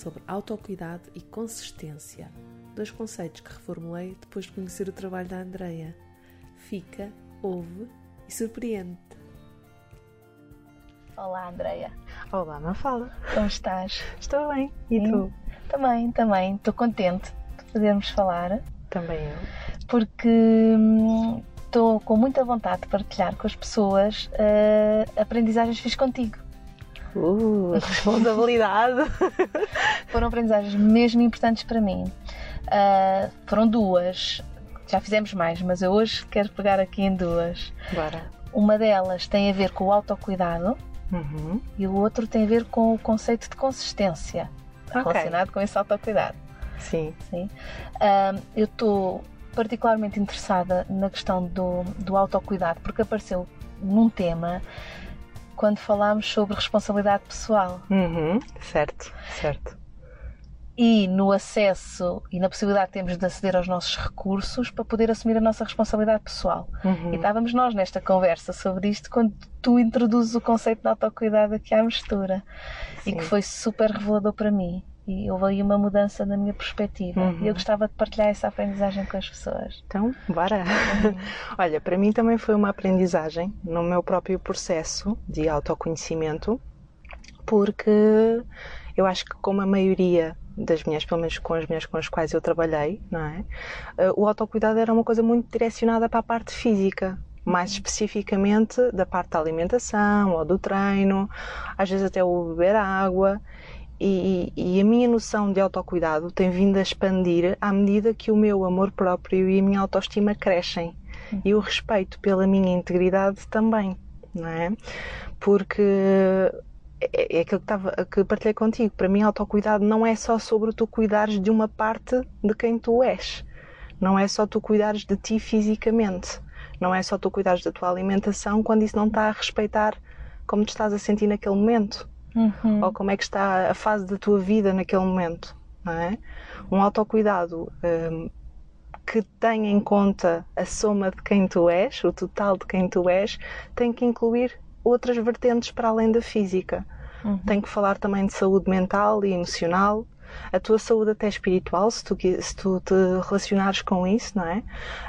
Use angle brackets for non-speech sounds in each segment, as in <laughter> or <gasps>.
sobre autocuidado e consistência, dois conceitos que reformulei depois de conhecer o trabalho da Andrea. Fica, ouve e surpreende. Olá, Andreia. Olá, Mafala. Como estás? Estou bem. E Sim. tu? Também, também. Estou contente de podermos falar Também eu. porque hum, estou com muita vontade de partilhar com as pessoas eh, aprendizagens que fiz contigo. Uh, <laughs> responsabilidade. Foram aprendizagens mesmo importantes para mim. Ah, foram duas. Já fizemos mais, mas eu hoje quero pegar aqui em duas. Bora. Uma delas tem a ver com o autocuidado Uhum. e o outro tem a ver com o conceito de consistência Ok. relacionado com esse autocuidado. Sim. Sim. Ahm, eu estou particularmente interessada na questão do, do autocuidado, porque apareceu num tema quando falámos sobre responsabilidade pessoal Uhum. Certo, certo. e no acesso e na possibilidade que temos de aceder aos nossos recursos para poder assumir a nossa responsabilidade pessoal. Uhum. E estávamos nós nesta conversa sobre isto quando tu introduzes o conceito de autocuidado aqui à mistura e Sim. que foi super revelador para mim. E houve aí uma mudança na minha perspectiva. Uhum. E eu gostava de partilhar essa aprendizagem com as pessoas. Então, bora. <laughs> Olha, para mim também foi uma aprendizagem no meu próprio processo de autoconhecimento, porque eu acho que como a maioria das minhas, pelo menos com as minhas com as quais eu trabalhei, não é? Eh, O autocuidado era uma coisa muito direcionada para a parte física, mais especificamente da parte da alimentação ou do treino, às vezes até o beber água. E, e a minha noção de autocuidado tem vindo a expandir à medida que o meu amor próprio e a minha autoestima crescem. E o respeito pela minha integridade também, não é? Porque é, é aquilo que, que partilhei contigo. Para mim, autocuidado não é só sobre tu cuidares de uma parte de quem tu és. Não é só tu cuidares de ti fisicamente. Não é só tu cuidares da tua alimentação quando isso não está a respeitar como te estás a sentir naquele momento Uhum. ou como é que está a fase da tua vida naquele momento, não é? Um autocuidado hum, que tenha em conta a soma de quem tu és, o total de quem tu és, tem que incluir outras vertentes para além da física. Uhum. Tem que falar também de saúde mental e emocional, a tua saúde até espiritual, se tu, se tu te relacionares com isso, não é?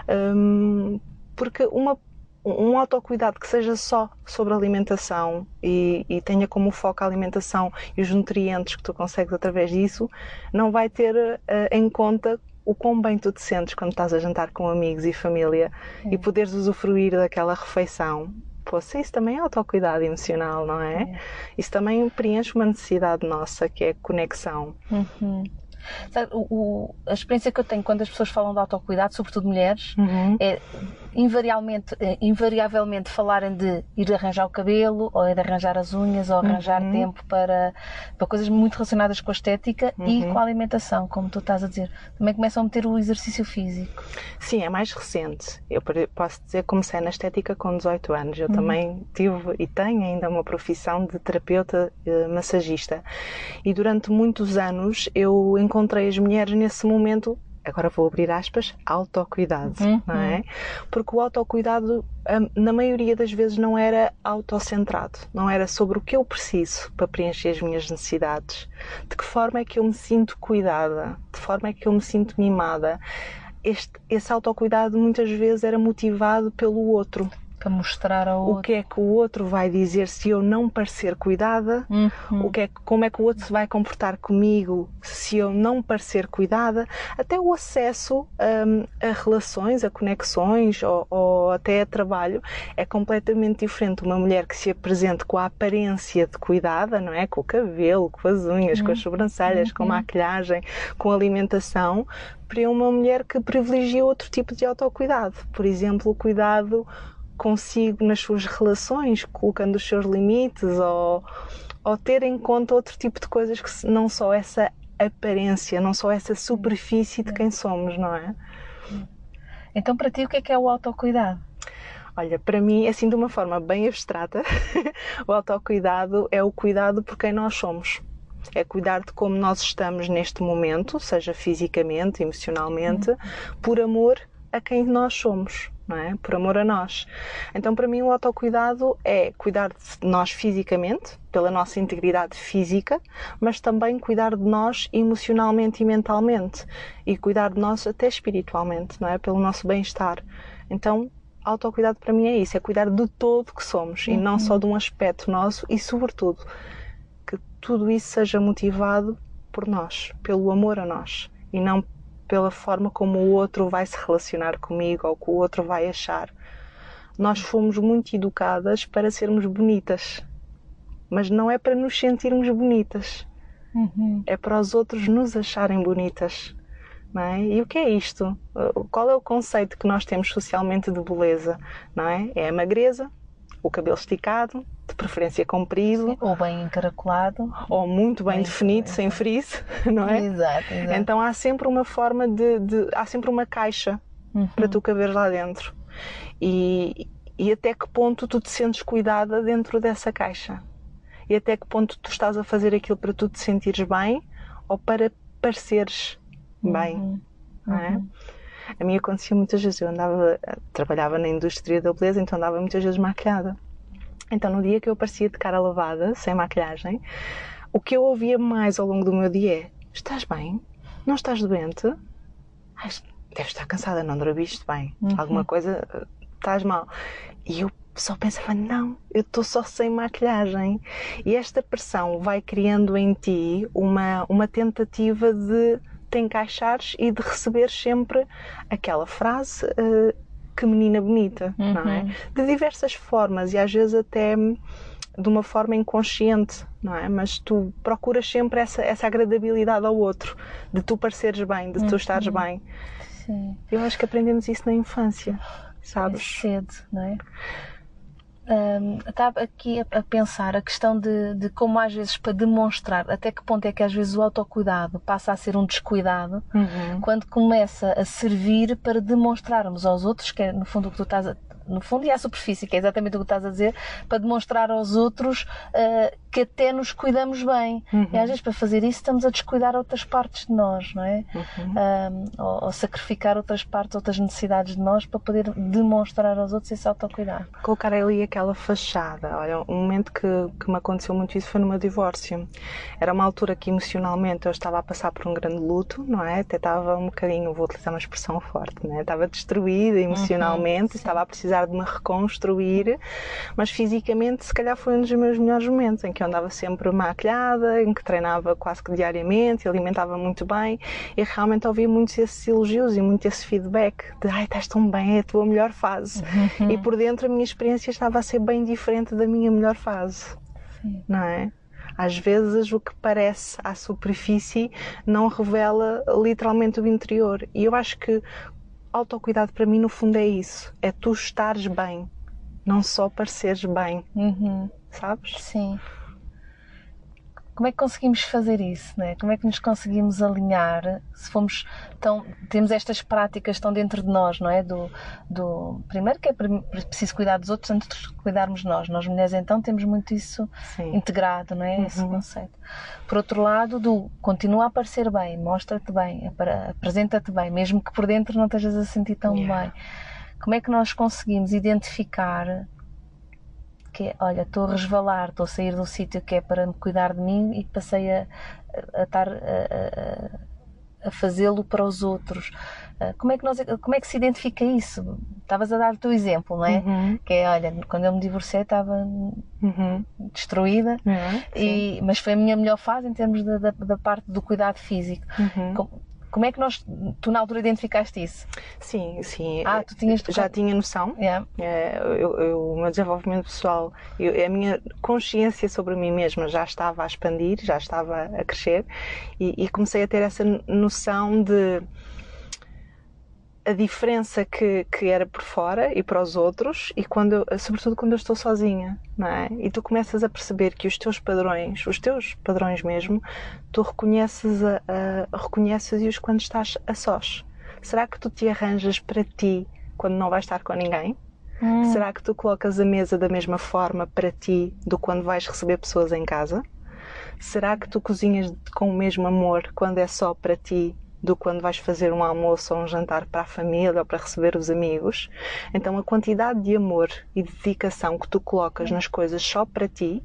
Hum, porque uma um autocuidado que seja só sobre alimentação e, e tenha como foco a alimentação e os nutrientes que tu consegues através disso, não vai ter eh, em conta o quão bem tu te sentes quando estás a jantar com amigos e família e poderes usufruir daquela refeição. Poxa, isso também é autocuidado emocional, não é? Isso também preenche uma necessidade nossa, que é conexão. Uhum. O- o- a experiência que eu tenho quando as pessoas falam de autocuidado, sobretudo mulheres, é invariavelmente, eh, invariavelmente falarem de ir arranjar o cabelo, ou ir arranjar as unhas, ou arranjar Uhum. tempo para, para coisas muito relacionadas com a estética e Uhum. com a alimentação, como tu estás a dizer. Também começam a meter o exercício físico. Sim, é mais recente. Eu posso dizer que comecei na estética com 18 anos. Eu também tive e tenho ainda uma profissão de terapeuta eh, massagista. E durante muitos anos eu encontrei as mulheres nesse momento. Agora vou abrir aspas, autocuidado, Uhum. não é? Porque o autocuidado, hum, na maioria das vezes, não era autocentrado, não era sobre o que eu preciso para preencher as minhas necessidades, de que forma é que eu me sinto cuidada, de forma é que eu me sinto mimada, este, esse autocuidado muitas vezes era motivado pelo outro. Para mostrar ao O outro. que é que o outro vai dizer se eu não parecer cuidada? Uhum. O que é, que- como é que o outro se vai comportar comigo se eu não parecer cuidada? Até o acesso hum, a relações, a conexões ou, ou até a trabalho é completamente diferente. Uma mulher que se apresente com a aparência de cuidada, não é? Com o cabelo, com as unhas, com as sobrancelhas, com a maquilhagem, com a alimentação, para uma mulher que privilegia outro tipo de autocuidado. Por exemplo, o cuidado consigo nas suas relações, colocando os seus limites ou, ou ter em conta outro tipo de coisas que não só essa aparência, não só essa superfície de quem somos, não é? Então, para ti, o que é que é o autocuidado? Olha, para mim, assim de uma forma bem abstrata, <laughs> o autocuidado é o cuidado por quem nós somos. É cuidar de como nós estamos neste momento, seja fisicamente, emocionalmente, por amor a quem nós somos, não é? Por amor a nós. Então, para mim, o autocuidado é cuidar de nós fisicamente, pela nossa integridade física, mas também cuidar de nós emocionalmente e mentalmente e cuidar de nós até espiritualmente, não é? Pelo nosso bem-estar. Então, autocuidado para mim é isso, é cuidar de todo que somos uhum. e não só de um aspecto nosso e, sobretudo, que tudo isso seja motivado por nós, pelo amor a nós e não pela forma como o outro vai se relacionar comigo ou que o outro vai achar. Nós fomos muito educadas para sermos bonitas, mas não é para nos sentirmos bonitas, uhum. é para os outros nos acharem bonitas. Não é? E o que é isto? Qual é o conceito que nós temos socialmente de beleza? Não é? é a magreza, o cabelo esticado, de preferência comprido. Ou bem encaracolado. Ou muito bem, bem definido, bem. sem frizz, <laughs> não é? Exato, exato. Então há sempre uma forma de. de há sempre uma caixa uhum. para tu caber lá dentro. E, e até que ponto tu te sentes cuidada dentro dessa caixa? E até que ponto tu estás a fazer aquilo para tu te sentires bem ou para pareceres bem? Uhum. Não é? Uhum. A mim acontecia muitas vezes, eu andava, trabalhava na indústria da beleza, então andava muitas vezes maquilhada. Então, no dia que eu aparecia de cara lavada, sem maquilhagem, o que eu ouvia mais ao longo do meu dia é: Estás bem? Não estás doente? Ai, deves estar cansada, não dormiste bem. Uhum. Alguma coisa, estás mal. E eu só pensava: Não, eu estou só sem maquilhagem. E esta pressão vai criando em ti uma, uma tentativa de te encaixares e de receber sempre aquela frase. Uh, que menina bonita, uhum. não é? Uhum. De diversas formas e às vezes até de uma forma inconsciente, não é? Mas tu procuras sempre essa, essa agradabilidade ao outro, de tu pareceres bem, de tu uhum. estares bem. Sim. Eu acho que aprendemos isso na infância, sabes? É cedo, não é? Um, estava aqui a, a, pensar a questão de, de, como às vezes para demonstrar até que ponto é que às vezes o autocuidado passa a ser um descuidado uhum. quando começa a servir para demonstrarmos aos outros, que é no fundo o que tu estás a, no fundo, e à superfície, que é exatamente o que estás a dizer, para demonstrar aos outros uh, que até nos cuidamos bem. Uhum. E às vezes, para fazer isso, estamos a descuidar outras partes de nós, não é? Uhum. Um, ou, ou, sacrificar outras partes, outras necessidades de nós para poder demonstrar aos outros esse autocuidado. Colocar ali aquela fachada. Olha, um momento que, que me aconteceu muito isso foi no meu divórcio. Era uma altura que emocionalmente eu estava a passar por um grande luto, não é? Até estava um bocadinho, vou utilizar uma expressão forte, não é? Estava destruída emocionalmente, uhum. estava a precisar de me reconstruir, mas fisicamente se calhar foi um dos meus melhores momentos, em que eu andava sempre maquilhada, em que treinava quase que diariamente, alimentava muito bem e realmente ouvia muitos esses elogios e muito esse feedback de ai, estás tão bem, é a tua melhor fase. Uhum. E por dentro a minha experiência estava a ser bem diferente da minha melhor fase. Sim. Não é? Às vezes o que parece à superfície não revela literalmente o interior. E eu acho que autocuidado para mim no fundo é isso, é tu estares bem, não só pareceres bem, uhum. sabes? Sim. Como é que conseguimos fazer isso, né? Como é que nos conseguimos alinhar? Se fomos tão temos estas práticas estão dentro de nós, não é? Do, do primeiro que é preciso cuidar dos outros antes de cuidarmos nós. Nós mulheres então temos muito isso Sim. integrado, não é? Uhum. Esse conceito. Por outro lado, do continua a parecer bem, mostra-te bem, apresenta-te bem, mesmo que por dentro não estejas a sentir tão yeah. bem. Como é que nós conseguimos identificar que é, olha, estou a resvalar, estou a sair do sítio que é para me cuidar de mim e passei a, estar a, a, a fazê-lo para os outros. Ah, como é, que nós, como é que se identifica isso? Estavas a dar o teu exemplo, não é? Uhum. Que é, olha, quando eu me divorciei estava uhum. destruída, uhum, e, mas foi a minha melhor fase em termos da, da, da parte do cuidado físico. Uhum. Como é que nós, tu na altura identificaste isso? Sim, sim. Ah, tu tinhas já tinha noção. Yeah. É, eu, eu, o meu desenvolvimento pessoal, eu, a minha consciência sobre mim mesma já estava a expandir, já estava a crescer e, e comecei a ter essa noção de a diferença que, que era por fora e para os outros e quando sobretudo quando eu estou sozinha não é? E tu começas a perceber que os teus padrões os teus padrões mesmo tu reconheces a, a reconheces os quando estás a sós. Será que tu te arranjas para ti quando não vais estar com ninguém? Hum. será que tu colocas a mesa da mesma forma para ti do quando vais receber pessoas em casa? Será que tu cozinhas com o mesmo amor quando é só para ti do quando vais fazer um almoço ou um jantar para a família ou para receber os amigos. Então a quantidade de amor e dedicação que tu colocas nas coisas só para ti,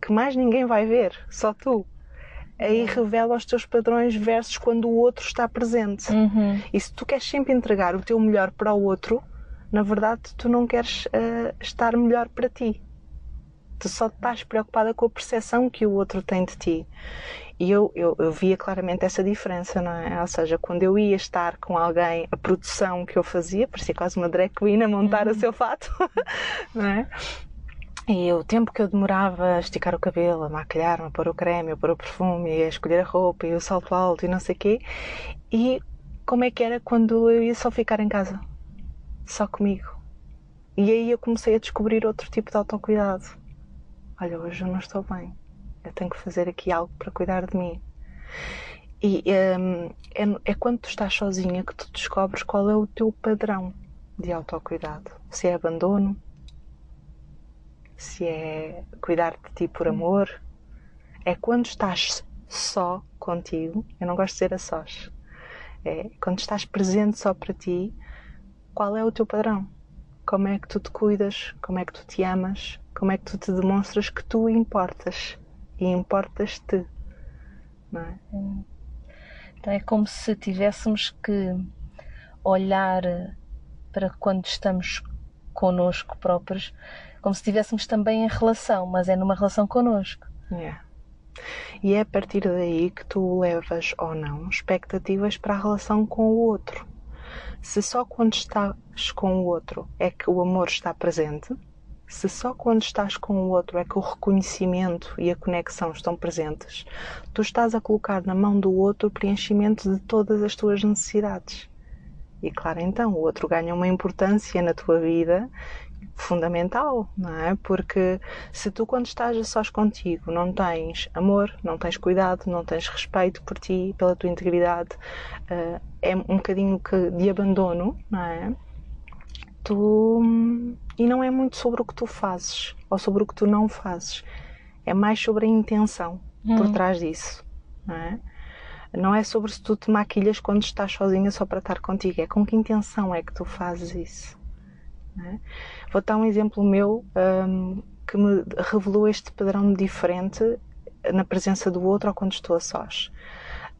que mais ninguém vai ver, só tu. Aí revela os teus padrões versus quando o outro está presente. Uhum. E se tu queres sempre entregar o teu melhor para o outro, na verdade tu não queres uh, estar melhor para ti. Tu só estás preocupada com a percepção que o outro tem de ti. E eu, eu, eu, via claramente essa diferença, não é? Ou seja, quando eu ia estar com alguém, a produção que eu fazia, parecia quase uma drag queen a montar uhum. o seu fato, <laughs> não é? E o tempo que eu demorava a esticar o cabelo, a maquilhar-me, a pôr o creme, a pôr o perfume, a escolher a roupa e o salto alto e não sei o quê. E como é que era quando eu ia só ficar em casa? Só comigo. E aí eu comecei a descobrir outro tipo de autocuidado. Olha, hoje eu não estou bem eu tenho que fazer aqui algo para cuidar de mim. E um, é, é quando tu estás sozinha que tu descobres qual é o teu padrão de autocuidado. Se é abandono, se é cuidar de ti por amor. É quando estás só contigo, eu não gosto de dizer a sós, é quando estás presente só para ti, qual é o teu padrão? Como é que tu te cuidas? Como é que tu te amas? Como é que tu te demonstras que tu importas? E importas-te. Não é? Então é como se tivéssemos que olhar para quando estamos connosco próprios, como se estivéssemos também em relação, mas é numa relação connosco. Yeah. E é a partir daí que tu levas ou não expectativas para a relação com o outro. Se só quando estás com o outro é que o amor está presente, se só quando estás com o outro é que o reconhecimento e a conexão estão presentes, tu estás a colocar na mão do outro o preenchimento de todas as tuas necessidades. E claro, então, o outro ganha uma importância na tua vida fundamental, não é? Porque se tu, quando estás a sós contigo, não tens amor, não tens cuidado, não tens respeito por ti, pela tua integridade, uh, é um bocadinho de abandono, não é? Tu e não é muito sobre o que tu fazes ou sobre o que tu não fazes. É mais sobre a intenção hum. por trás disso. Não é? não é sobre se tu te maquilhas quando estás sozinha só para estar contigo. É com que intenção é que tu fazes isso. É? Vou dar um exemplo meu um, que me revelou este padrão diferente na presença do outro ou quando estou a sós.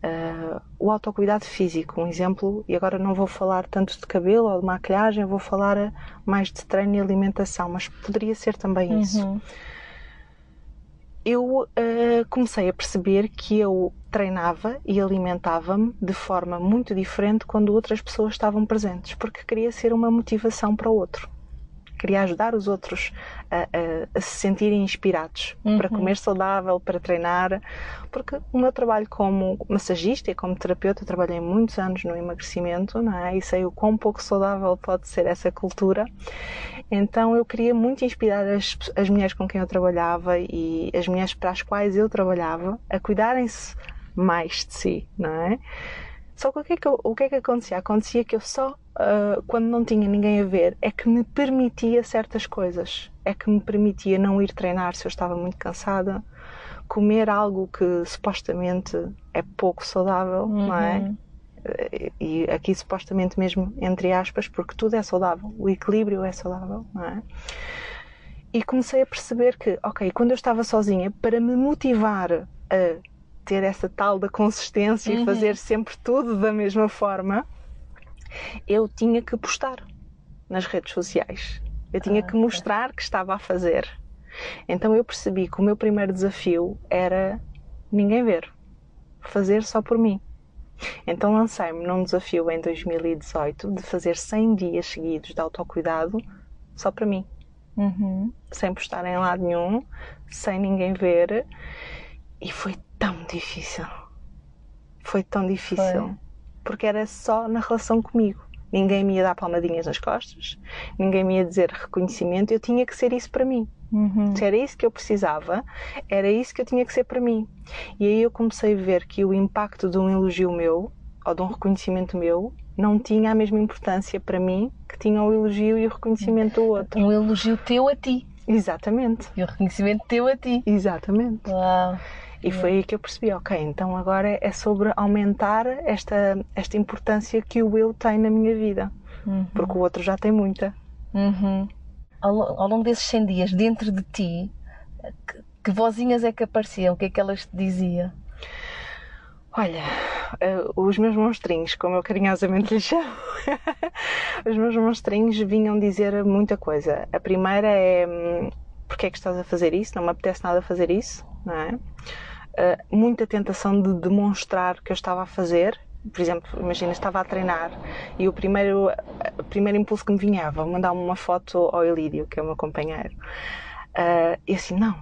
Uh, o autocuidado físico, um exemplo, e agora não vou falar tanto de cabelo ou de maquilhagem, vou falar mais de treino e alimentação, mas poderia ser também uhum. isso. Eu uh, comecei a perceber que eu treinava e alimentava-me de forma muito diferente quando outras pessoas estavam presentes, porque queria ser uma motivação para o outro queria ajudar os outros a, a, a se sentirem inspirados uhum. para comer saudável, para treinar, porque o meu trabalho como massagista e como terapeuta, trabalhei muitos anos no emagrecimento, não é? E sei o quão pouco saudável pode ser essa cultura. Então eu queria muito inspirar as, as mulheres com quem eu trabalhava e as mulheres para as quais eu trabalhava a cuidarem-se mais de si, não é? Só que o que é que, eu, o que, é que acontecia? Acontecia que eu só, uh, quando não tinha ninguém a ver, é que me permitia certas coisas. É que me permitia não ir treinar se eu estava muito cansada, comer algo que supostamente é pouco saudável, uhum. não é? Uhum. E aqui supostamente mesmo entre aspas, porque tudo é saudável, o equilíbrio é saudável, não é? E comecei a perceber que, ok, quando eu estava sozinha, para me motivar a ter essa tal da consistência uhum. e fazer sempre tudo da mesma forma, eu tinha que postar nas redes sociais. Eu tinha ah, que mostrar que estava a fazer. Então eu percebi que o meu primeiro desafio era ninguém ver, fazer só por mim. Então lancei-me num desafio em 2018 de fazer 100 dias seguidos de autocuidado só para mim. Uhum. Sem postar em lado nenhum, sem ninguém ver. E foi tão difícil. Foi tão difícil. Foi. Porque era só na relação comigo. Ninguém me ia dar palmadinhas nas costas, ninguém me ia dizer reconhecimento, eu tinha que ser isso para mim. Uhum. Se era isso que eu precisava, era isso que eu tinha que ser para mim. E aí eu comecei a ver que o impacto de um elogio meu, ou de um reconhecimento meu, não tinha a mesma importância para mim que tinha o elogio e o reconhecimento do outro. Um elogio teu a ti. Exatamente. E o reconhecimento teu a ti. Exatamente. Uau. E foi aí que eu percebi, ok, então agora é sobre aumentar esta, esta importância que o eu tem na minha vida. Uhum. Porque o outro já tem muita. Uhum. Ao, ao, longo desses 100 dias, dentro de ti, que, que vozinhas é que apareciam? O que é que elas te diziam? Olha, uh, os meus monstrinhos, como eu carinhosamente lhes chamo, <laughs> os meus monstrinhos vinham dizer muita coisa. A primeira é: hum, porque é que estás a fazer isso? Não me apetece nada fazer isso, não é? Uh, muita tentação de demonstrar que eu estava a fazer. Por exemplo, imagina, estava a treinar e o primeiro, o primeiro impulso que me vinha era mandar uma foto ao Elídio, que é o meu companheiro. Uh, e assim, não,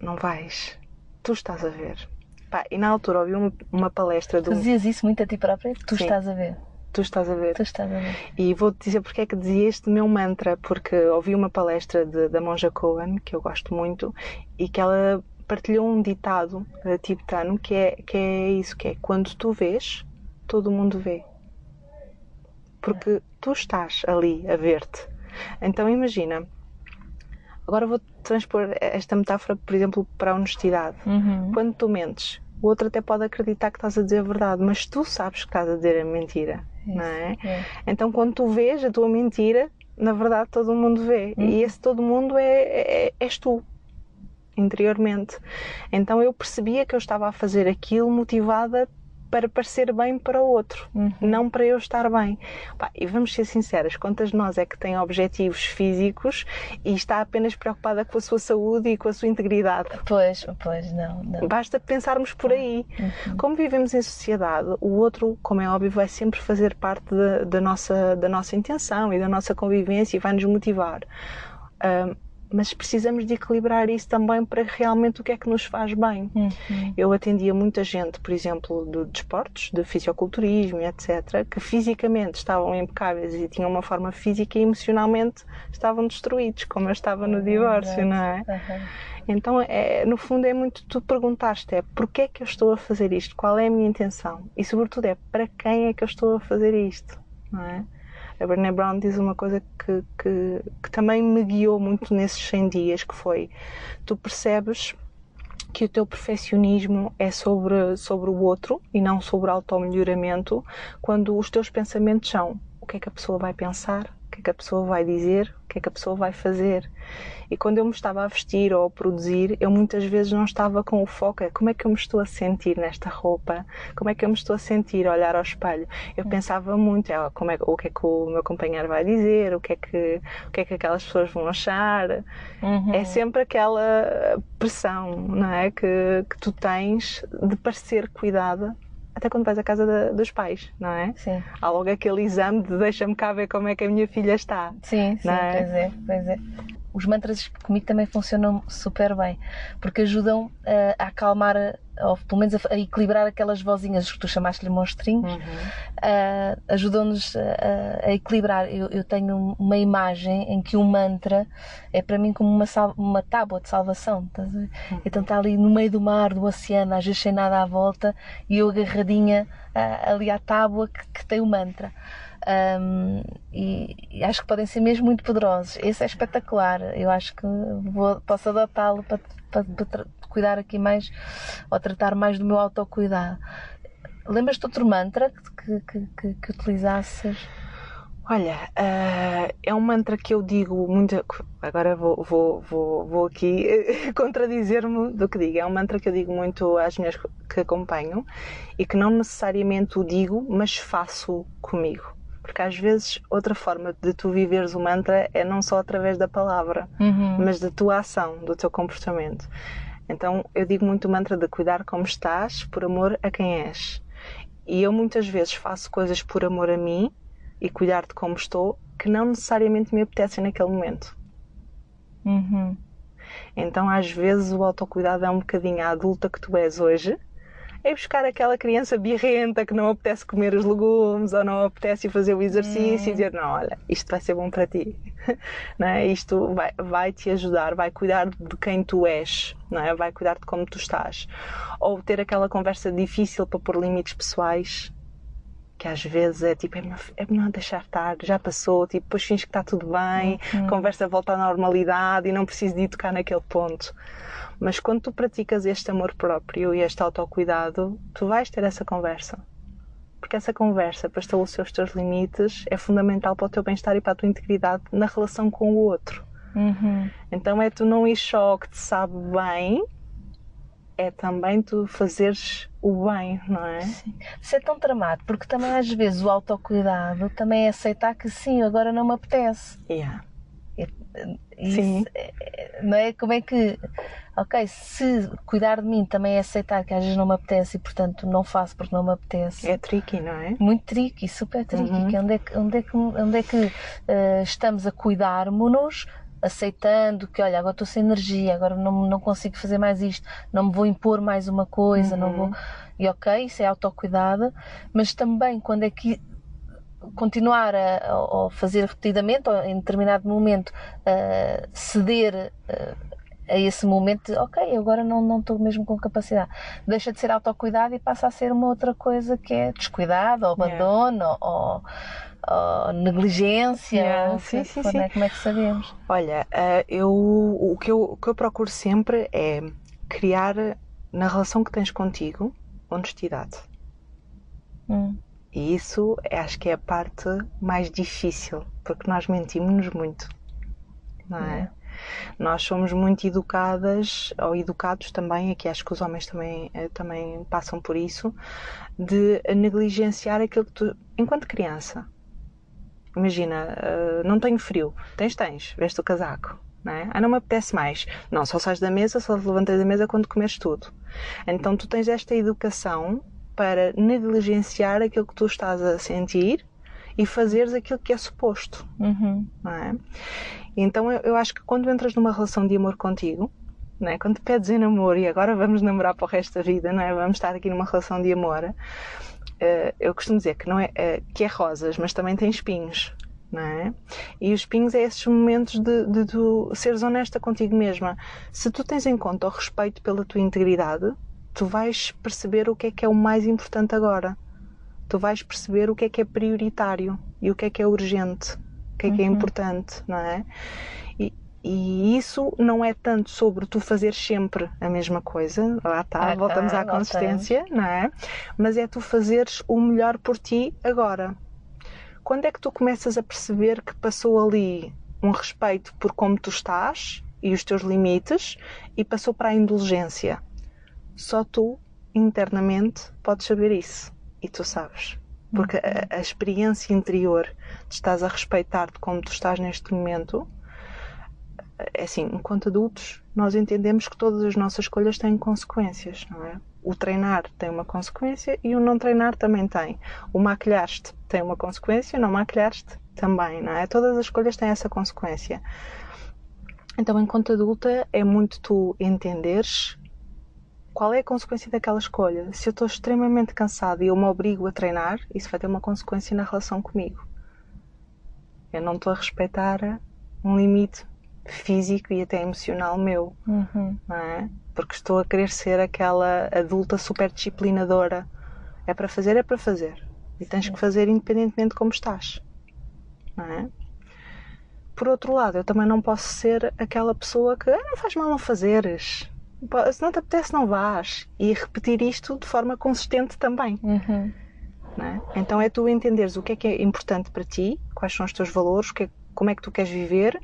não vais, tu estás a ver. Pá, e na altura ouvi uma, uma palestra do. Fazias isso muito a ti própria? Tu Sim. estás a ver. Tu estás a ver. Tu estás a ver. E vou-te dizer porque é que dizia este meu mantra, porque ouvi uma palestra de, da Monja Cohen, que eu gosto muito, e que ela partilhou um ditado uh, tibetano que é, que é isso, que é quando tu vês, todo mundo vê. Porque tu estás ali a ver-te. Então imagina, agora vou transpor esta metáfora, por exemplo, para a honestidade. Uhum. Quando tu mentes, o outro até pode acreditar que estás a dizer a verdade, mas tu sabes que estás a dizer a mentira, Isso, não é? é? Então quando tu vês a tua mentira, na verdade todo mundo vê. Uhum. E esse todo mundo é, é, és tu interiormente. Então eu percebia que eu estava a fazer aquilo motivada para parecer bem para o outro, uhum. não para eu estar bem. Pá, e vamos ser sinceras, quantas de nós é que têm objetivos físicos e está apenas preocupada com a sua saúde e com a sua integridade? Pois, pois, não. não. Basta pensarmos por aí. Uhum. Como vivemos em sociedade, o outro, como é óbvio, vai sempre fazer parte da, da nossa, da nossa intenção e da nossa convivência e vai nos motivar. Mas precisamos de equilibrar isso também para realmente o que é que nos faz bem. Uhum. Eu atendia muita gente, por exemplo, de desportos, de, de fisiculturismo, etc., que fisicamente estavam impecáveis e tinham uma forma física e emocionalmente estavam destruídos, como eu estava no divórcio, não é? Uhum. Então, é, no fundo, é muito tu perguntaste é porquê é que eu estou a fazer isto? Qual é a minha intenção? E, sobretudo, é para quem é que eu estou a fazer isto? Não é? A Brené Brown diz uma coisa que, que, que também me guiou muito nesses 100 dias, que foi, tu percebes que o teu perfeccionismo é sobre, sobre o outro e não sobre auto-melhoramento, quando os teus pensamentos são o que é que a pessoa vai pensar, que é que a pessoa vai dizer, o que é que a pessoa vai fazer. E quando eu me estava a vestir ou a produzir, eu muitas vezes não estava com o foco, é como é que eu me estou a sentir nesta roupa, como é que eu me estou a sentir a olhar ao espelho. Eu hum. pensava muito, é, como é, o que é que o meu companheiro vai dizer, o que é que, o que, é que aquelas pessoas vão achar. Uhum. É sempre aquela pressão, não é? Que, que tu tens de parecer cuidada até quando vais à casa dos pais, não é? Sim. Há logo aquele exame de deixa-me cá ver como é que a minha filha está. Sim, sim, é? pois é, pois é. Os mantras comigo também funcionam super bem, porque ajudam uh, a acalmar, ou pelo menos a, a, equilibrar aquelas vozinhas que tu chamaste-lhe monstrinhos, uhum. uh, ajudam-nos a, a, equilibrar. Eu, eu, tenho uma imagem em que um mantra é para mim como uma, uma tábua de salvação. Uhum. Então está ali no meio do mar, do oceano, às vezes sem nada à volta, e eu agarradinha uh, ali à tábua que, que tem o mantra. Um, e, e, acho que podem ser mesmo muito poderosos. Esse é espetacular. Eu acho que vou, posso adotá-lo para, para, para, cuidar aqui mais ou tratar mais do meu autocuidado. Lembras-te outro mantra que, que, que, que utilizasses? Olha, uh, é um mantra que eu digo muito. Agora vou, vou, vou, vou aqui <laughs> contradizer-me do que digo. É um mantra que eu digo muito às mulheres que acompanho e que não necessariamente o digo, mas faço comigo. Porque às vezes outra forma de tu viveres o mantra é não só através da palavra, uhum. mas da tua ação, do teu comportamento. Então eu digo muito o mantra de cuidar como estás por amor a quem és. E eu muitas vezes faço coisas por amor a mim e cuidar de como estou que não necessariamente me apetecem naquele momento. Uhum. Então às vezes o autocuidado é um bocadinho a adulta que tu és hoje é buscar aquela criança birrenta que não apetece comer os legumes ou não apetece fazer o exercício hum. e dizer: Não, olha, isto vai ser bom para ti. <laughs> não é? Isto vai, vai te ajudar, vai cuidar de quem tu és, não é? vai cuidar de como tu estás. Ou ter aquela conversa difícil para pôr limites pessoais que às vezes é tipo, é melhor, é melhor deixar estar, já passou, tipo, depois fins que está tudo bem, uhum. conversa volta à normalidade e não preciso de tocar naquele ponto. Mas quando tu praticas este amor próprio e este autocuidado, tu vais ter essa conversa. Porque essa conversa para estabelecer os teus limites é fundamental para o teu bem-estar e para a tua integridade na relação com o outro. Uhum. Então é tu não ir só que te sabe bem, é também tu fazeres o bem, não é? Sim. Isso é tão tramado, porque também às vezes o autocuidado também é aceitar que sim, agora não me apetece. Yeah. sim. É, é, não é? Como é que. Ok, se cuidar de mim também é aceitar que às vezes não me apetece e portanto não faço porque não me apetece. É tricky, não é? Muito tricky, super tricky. Uhum. onde é que, onde é que, onde é que uh, estamos a cuidar-nos aceitando que, olha, agora estou sem energia, agora não, não consigo fazer mais isto, não me vou impor mais uma coisa, uhum. não vou. Uhum. E ok, isso é autocuidado, mas também quando é que continuar a, a fazer repetidamente ou em determinado momento ceder a, a esse momento, ok, agora não, não estou mesmo com capacidade. Deixa de ser autocuidado e passa a ser uma outra coisa que é descuidado, ou abandono, yeah. ou uh, negligência? Yeah, sim, sim, sim. É, como é que sabemos? Olha, uh, eu, o, que eu, o que eu procuro sempre é criar na relação que tens contigo honestidade. Hum. E isso acho que é a parte mais difícil, porque nós mentimos-nos muito, não é? é? Nós somos muito educadas, ou educados também, aqui acho que os homens também, eh, também passam por isso, de negligenciar aquilo que tu, enquanto criança, Imagina, uh, não tenho frio. Tens, tens. Veste o casaco. Não é? Ah, não me apetece mais. Não, só sais da mesa, só te levantas da mesa quando comes tudo. Então tu tens esta educação para negligenciar aquilo que tu estás a sentir e fazeres aquilo que é suposto. Uhum. Não é? Então eu, eu, acho que quando entras numa relação de amor contigo, não é? quando pedes em namoro e agora vamos namorar para o resto da vida, não é? vamos estar aqui numa relação de amor, uh, eu costumo dizer que não é uh, que é rosas, mas também tem espinhos. Não é? E os espinhos é esses momentos de, de tu seres honesta contigo mesma. Se tu tens em conta o respeito pela tua integridade, tu vais perceber o que é que é o mais importante agora. Tu vais perceber o que é que é prioritário e o que é que é urgente, o que é que é uhum. importante, não é? E isso não é tanto sobre tu fazer sempre a mesma coisa, lá está, ah, voltamos à consistência, não é? Mas é tu fazeres o melhor por ti agora. Quando é que tu começas a perceber que passou ali um respeito por como tu estás e os teus limites e passou para a indulgência? Só tu, internamente, podes saber isso. E tu sabes. Porque a, a experiência interior de estás a respeitar-te como tu estás neste momento é assim, enquanto adultos, nós entendemos que todas as nossas escolhas têm consequências, não é? O treinar tem uma consequência e o não treinar também tem. O maquilhar-te tem uma consequência, não maquilhar-te também, não é? Todas as escolhas têm essa consequência. Então, enquanto adulta, é muito tu entenderes qual é a consequência daquela escolha. Se eu estou extremamente cansada e eu me obrigo a treinar, isso vai ter uma consequência na relação comigo. Eu não estou a respeitar um limite físico e até emocional meu, uhum. não é? Porque estou a querer ser aquela adulta super disciplinadora. É para fazer, é para fazer. E tens Sim. que fazer independentemente de como estás, não é? Por outro lado, eu também não posso ser aquela pessoa que ah, não faz mal não fazeres. Se não te apetece, não vás. E repetir isto de forma consistente também. Uhum. É? Então é tu entenderes o que é que é importante para ti, quais são os teus valores, é, como é que tu queres viver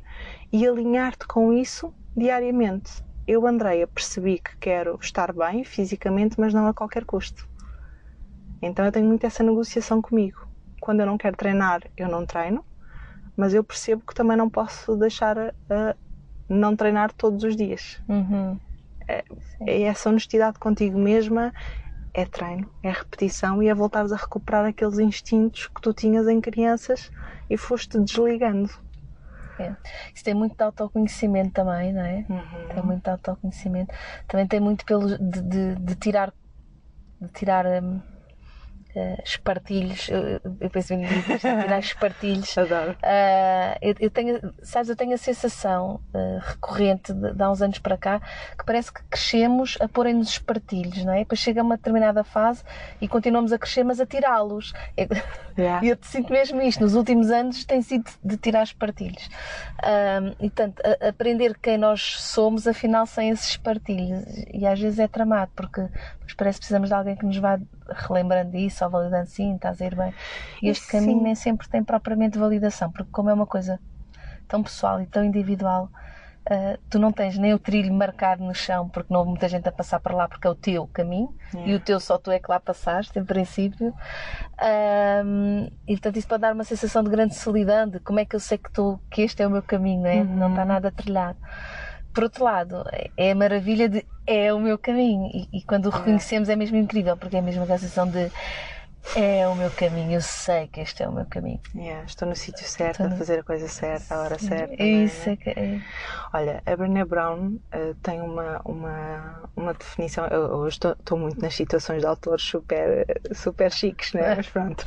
e alinhar-te com isso diariamente. Eu, Andreia, percebi que quero estar bem fisicamente, mas não a qualquer custo. Então eu tenho muito essa negociação comigo. Quando eu não quero treinar, eu não treino, mas eu percebo que também não posso deixar a, a não treinar todos os dias. Uhum. É, é, essa honestidade contigo mesma é treino, é repetição e é voltares a recuperar aqueles instintos que tu tinhas em crianças e foste desligando. É. Isso tem muito de autoconhecimento também, não é? Uhum. Tem muito de autoconhecimento. Também tem muito pelo de, de, de tirar de tirar um, uh, espartilhos. Eu, eu penso em tirar <laughs> espartilhos. Adoro. Uh, eu, eu, tenho, sabes, eu tenho a sensação uh, recorrente de, de, há uns anos para cá que parece que crescemos a porem-nos espartilhos, não é? Depois chega uma determinada fase e continuamos a crescer, mas a tirá-los. E yeah. <laughs> eu sinto mesmo isto. Nos últimos anos tem sido de tirar espartilhos. Uh, e, portanto, a, aprender quem nós somos, afinal, sem esses espartilhos. E às vezes é tramado, porque parece que precisamos de alguém que nos vá relembrando disso só validando sim, estás a ir bem. E este sim. caminho nem sempre tem propriamente validação, porque como é uma coisa tão pessoal e tão individual, uh, tu não tens nem o trilho marcado no chão, porque não houve muita gente a passar para lá, porque é o teu caminho, e o teu só tu é que lá passaste, em princípio. E portanto isso pode dar uma sensação de grande solidão, de como é que eu sei que, tô, que este é o meu caminho, não, é? Uhum. não está nada trilhado. Por outro lado, é a maravilha de é o meu caminho. E, e quando o reconhecemos é mesmo incrível, porque é mesmo a sensação de é o meu caminho, eu sei que este é o meu caminho. Yeah, estou no sítio certo, estou a fazer a coisa certa, a hora certa. É isso é que é. Olha, a Brené Brown uh, tem uma, uma, uma definição. Eu, eu estou, estou, muito nas citações de autores super, super chiques, né? mas pronto.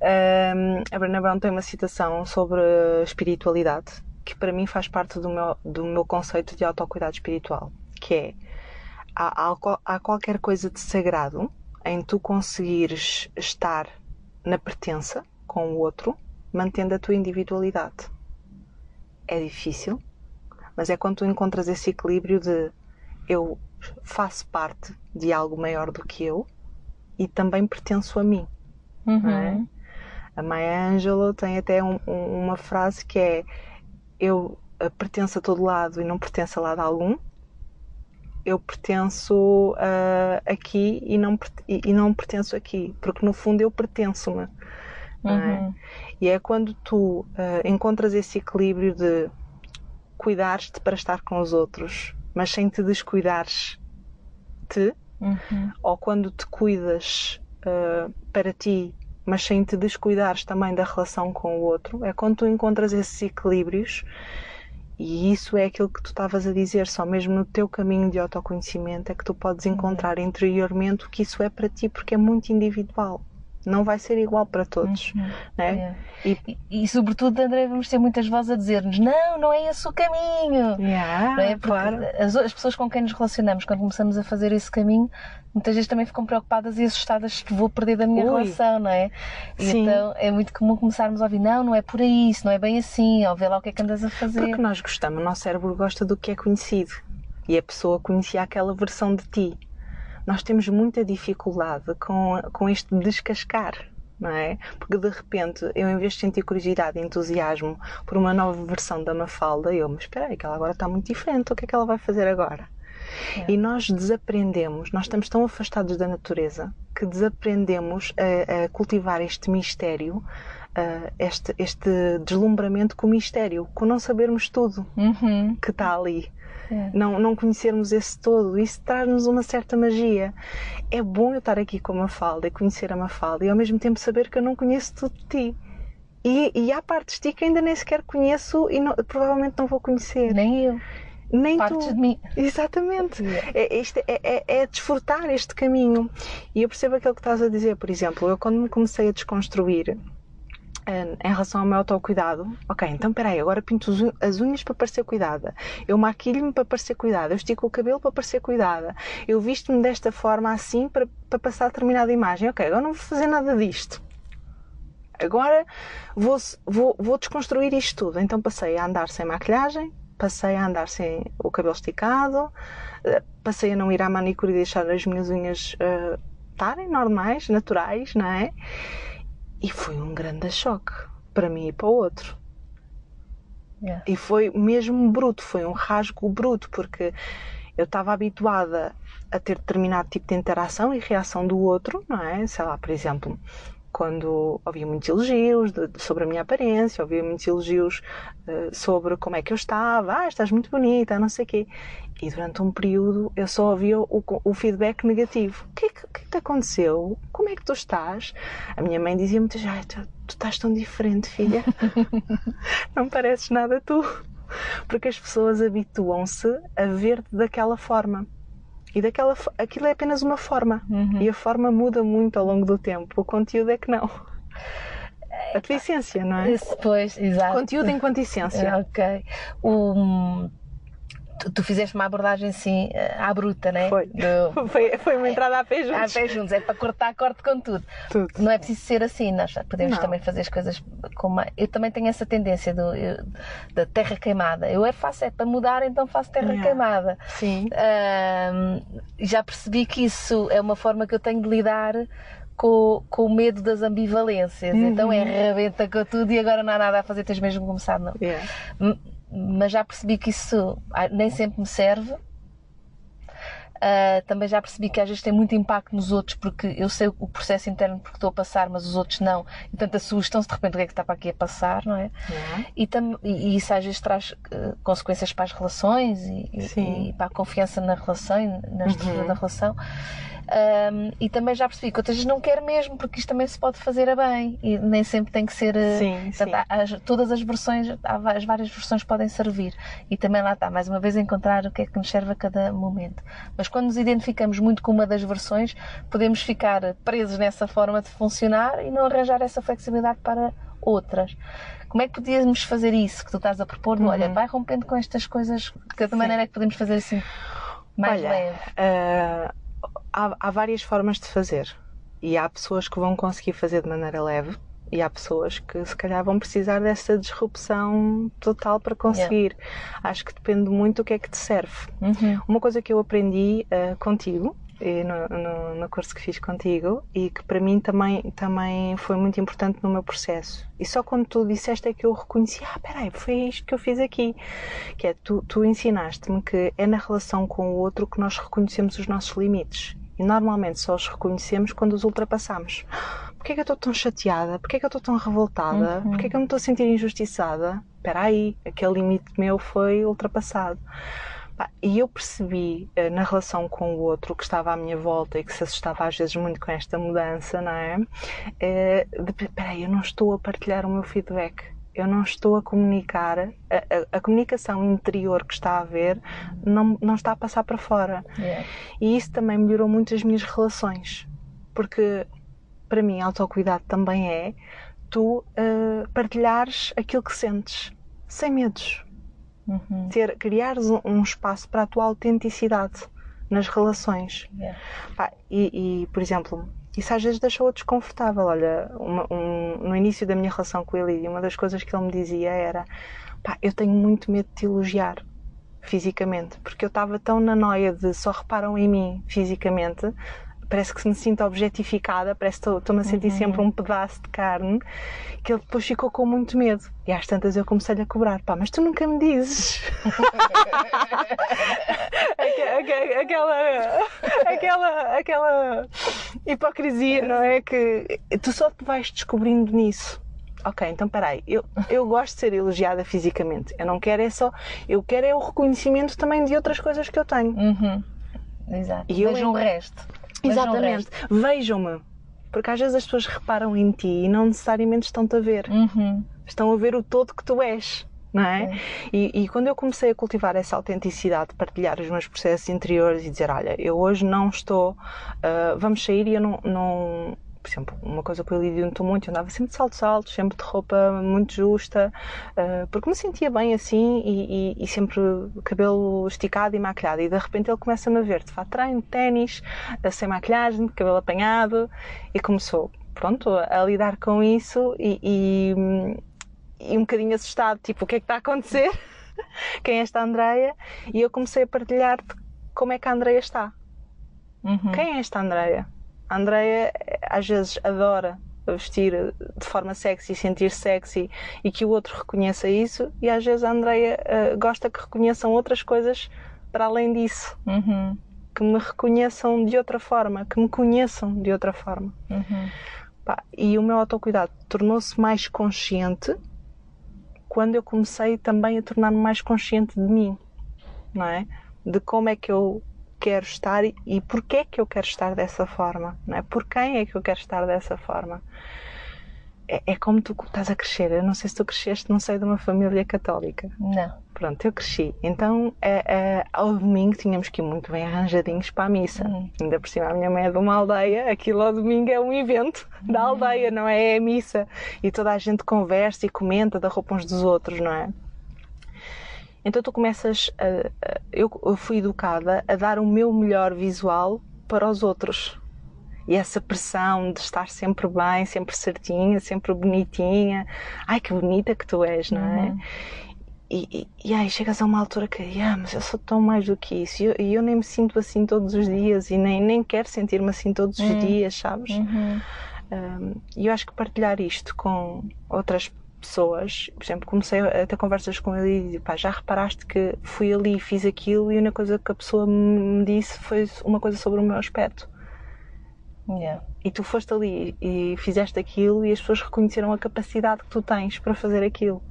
Um, a Brené Brown tem uma citação sobre espiritualidade que para mim faz parte do meu, do meu conceito de autocuidado espiritual, que é há, há, há qualquer coisa de sagrado em tu conseguires estar na pertença com o outro, mantendo a tua individualidade. É difícil, mas é quando tu encontras esse equilíbrio de eu faço parte de algo maior do que eu e também pertenço a mim. Uhum. É? A Maya Angelou tem até um, um, uma frase que é eu pertenço a todo lado e não pertenço a lado algum. Eu pertenço uh, aqui e não, e, não pertenço aqui, porque no fundo eu pertenço-me. É? Uhum. É? E é quando tu uh, encontras esse equilíbrio de cuidares-te para estar com os outros, mas sem te descuidares te, uhum. ou quando te cuidas uh, para ti mas sem te descuidares também da relação com o outro, é quando tu encontras esses equilíbrios e isso é aquilo que tu estavas a dizer, só mesmo no teu caminho de autoconhecimento é que tu podes uhum. encontrar interiormente o que isso é para ti, porque é muito individual. Não vai ser igual para todos. Uhum. Né? É. E, e, e, sobretudo, André, vamos ter muitas vozes a dizer-nos: não, não é esse o caminho. Yeah, é? claro. as, as pessoas com quem nos relacionamos, quando começamos a fazer esse caminho, muitas vezes também ficam preocupadas e assustadas que vou perder da minha Ui. relação, não é? Sim. então é muito comum começarmos a ouvir, não, não é por aí, isso não é bem assim, ou vê lá o que é que andas a fazer. Porque nós gostamos, o nosso cérebro gosta do que é conhecido e a pessoa conhecia aquela versão de ti. Nós temos muita dificuldade com, com este descascar. Não é? Porque de repente eu, em vez de sentir curiosidade e entusiasmo por uma nova versão da Mafalda, eu, mas espera aí, que ela agora está muito diferente, o que é que ela vai fazer agora? É. E nós desaprendemos, nós estamos tão afastados da natureza que desaprendemos a, a cultivar este mistério, uh, este, este deslumbramento com o mistério, com não sabermos tudo uhum. que está ali. É. Não, não conhecermos esse todo, isso traz-nos uma certa magia. É bom eu estar aqui com a Mafalda e conhecer a Mafalda e ao mesmo tempo saber que eu não conheço tudo de ti. E, e há partes de ti que ainda nem sequer conheço e não, provavelmente não vou conhecer. Nem eu nem Partes tu. de mim. Exatamente. É, este, é, é, é, desfrutar este caminho. E eu percebo aquilo que estás a dizer, por exemplo, eu quando me comecei a desconstruir eh, em relação ao meu autocuidado, ok, então peraí, agora pinto as unhas para parecer cuidada, eu maquilho-me para parecer cuidada, eu estico o cabelo para parecer cuidada, eu visto-me desta forma assim para, para passar determinada imagem, ok, agora não vou fazer nada disto. Agora vou, vou, vou desconstruir isto tudo. Então passei a andar sem maquilhagem, passei a andar sem o cabelo esticado, eh, passei a não ir à manicure e deixar as minhas unhas uh, estarem normais, naturais, não é? E foi um grande choque para mim e para o outro. Yeah. E foi mesmo bruto, foi um rasgo bruto, porque eu estava habituada a ter determinado tipo de interação e reação do outro, não é? Sei lá, por exemplo, quando ouvia muitos elogios de, sobre a minha aparência, ouvia muitos elogios uh, sobre como é que eu estava, ah, estás muito bonita, não sei o quê. E durante um período eu só ouvia o, o feedback negativo. O que, é que, que, que te aconteceu? Como é que tu estás? A minha mãe dizia muitas vezes, tu, tu estás tão diferente, filha. <laughs> não pareces nada tu. Porque as pessoas habituam-se a ver-te daquela forma. E daquela, aquilo é apenas uma forma. Uhum. E a forma muda muito ao longo do tempo. O conteúdo é que não. A tua essência, não é? Isso, pois, exato. Conteúdo enquanto essência. Ok. O, tu, tu fizeste uma abordagem assim à bruta, né? Foi. Do... <laughs> foi, foi uma entrada a pé juntos. A pé juntos, é para cortar corte com tudo. tudo. Não é preciso ser assim, nós podemos não. também fazer as coisas com uma... Eu também tenho essa tendência do, eu, da terra queimada. Eu é faço, é para mudar, então faço terra yeah. queimada. Sim. já percebi que isso é uma forma que eu tenho de lidar com, com o medo das ambivalências. Uhum. Então é rebenta com tudo e agora não há nada a fazer, tens mesmo que começar, não. Yeah mas já percebi que isso ah, nem sempre me serve. Uh, também já percebi que às vezes tem muito impacto nos outros porque eu sei o processo interno porque estou a passar, mas os outros não. E portanto assustam-se de repente o que é que está para aqui a passar, não é? Uhum. E, tam, e, isso às vezes traz uh, consequências para as relações e, e, para a confiança na relação e na estrutura uhum. da relação. Um, e também já percebi que outras vezes não quero mesmo, porque isto também se pode fazer a bem e nem sempre tem que ser. Eh, sim, portanto, sim. As, todas as versões, as várias versões podem servir. E também lá está, mais uma vez, encontrar o que é que nos serve a cada momento. Mas quando nos identificamos muito com uma das versões, podemos ficar presos nessa forma de funcionar e não arranjar essa flexibilidade para outras. Como é que podíamos fazer isso que tu estás a propor? Uhum. Olha, vai rompendo com estas coisas, de que maneira é que podemos fazer assim mais Olha, leve? Uh há, há várias formas de fazer. E há pessoas que vão conseguir fazer de maneira leve e há pessoas que se calhar vão precisar dessa disrupção total para conseguir. Yeah. Acho que depende muito do que é que te serve. Uhum. Uma coisa que eu aprendi uh, contigo no, no, no, curso que fiz contigo e que para mim também, também foi muito importante no meu processo. E só quando tu disseste é que eu reconheci, ah, peraí, foi isto que eu fiz aqui. Que é, tu, tu ensinaste-me que é na relação com o outro que nós reconhecemos os nossos limites. E normalmente só os reconhecemos quando os ultrapassamos. <gasps> Porquê é que eu estou tão chateada? Porquê é que eu estou tão revoltada? Uhum. Porquê é que eu me estou a sentir injustiçada? Espera aí, aquele limite meu foi ultrapassado. E eu percebi eh, na relação com o outro que estava à minha volta e que se assustava às vezes muito com esta mudança, não é? é de, peraí, eu não estou a partilhar o meu feedback. Eu não estou a comunicar, a, a, a comunicação interior que está a haver não, não está a passar para fora. Yeah. E isso também melhorou muito as minhas relações. Porque, para mim, autocuidado também é tu uh, partilhares aquilo que sentes, sem medos Uhum. Ter, criares um, um, espaço para a tua autenticidade nas relações. Yeah. Pá, e, e, por exemplo, isso às vezes deixou-o desconfortável. Olha, uma, um, no início da minha relação com ele, uma das coisas que ele me dizia era: pá, eu tenho muito medo de te elogiar fisicamente, porque eu estava tão na noia de só reparam em mim fisicamente, parece que me sinto objetificada, parece que estou-me a sentir uhum. sempre um pedaço de carne, que ele depois ficou com muito medo. E às tantas eu comecei-lhe a cobrar, pá, mas tu nunca me dizes. <laughs> aquela, aquela, aquela hipocrisia, não é? Que tu só te vais descobrindo nisso. Ok, então peraí, eu, eu gosto de ser elogiada fisicamente. Eu não quero é só. Eu quero é o reconhecimento também de outras coisas que eu tenho. Uhum. Exato. E eu, o resto. Exatamente. Vejam-me. Porque às vezes as pessoas reparam em ti e não necessariamente estão-te a ver. Uhum. Estão a ver o todo que tu és. Não é? E, e, quando eu comecei a cultivar essa autenticidade, partilhar os meus processos interiores e dizer: Olha, eu hoje não estou, uh, vamos sair e eu não, não, por exemplo, uma coisa que eu notou muito, eu andava sempre de saltos altos, sempre de roupa muito justa, uh, porque me sentia bem assim e, e, e, sempre cabelo esticado e maquilhado. E de repente ele começa-me a ver de fato treino, ténis, uh, sem maquilhagem, cabelo apanhado, e começou, pronto, a, a lidar com isso e, e, e um bocadinho assustado, tipo, o que é que está a acontecer? <laughs> Quem é esta Andreia? E eu comecei a partilhar como é que a Andreia está. Uhum. Quem é esta Andreia? A Andrea às vezes adora vestir de forma sexy, sentir sexy e que o outro reconheça isso, e às vezes a Andrea uh, gosta que reconheçam outras coisas para além disso. Uhum. Que me reconheçam de outra forma, que me conheçam de outra forma. Uhum. Pá, e o meu autocuidado tornou-se mais consciente quando eu comecei também a tornar-me mais consciente de mim, não é? De como é que eu quero estar e, e porquê é que eu quero estar dessa forma, não é? Por quem é que eu quero estar dessa forma? é, é, como tu estás a crescer. Eu não sei se tu cresceste, não sei, de uma família católica. Não. Pronto, eu cresci. Então, é, ao domingo tínhamos que ir muito bem arranjadinhos para a missa. Uhum. Ainda por cima, a minha mãe é de uma aldeia, aquilo ao domingo é um evento uhum. da aldeia, não é? É a missa. E toda a gente conversa e comenta da roupa uns dos outros, não é? Então tu começas a, a, eu fui educada a dar o meu melhor visual para os outros e essa pressão de estar sempre bem, sempre certinha, sempre bonitinha. Ai, que bonita que tu és, não é? Uhum. E, e, e aí chegas a uma altura que, ah, mas eu sou tão mais do que isso. E eu, eu, nem me sinto assim todos os dias e nem, nem quero sentir-me assim todos os uhum. dias, sabes? Uhum. Um, e eu acho que partilhar isto com outras pessoas, por exemplo, comecei a ter conversas com ele e disse, pá, já reparaste que fui ali e fiz aquilo e a única coisa que a pessoa me disse foi uma coisa sobre o meu aspecto. Yeah. E tu foste ali e fizeste aquilo e as pessoas reconheceram a capacidade que tu tens para fazer aquilo.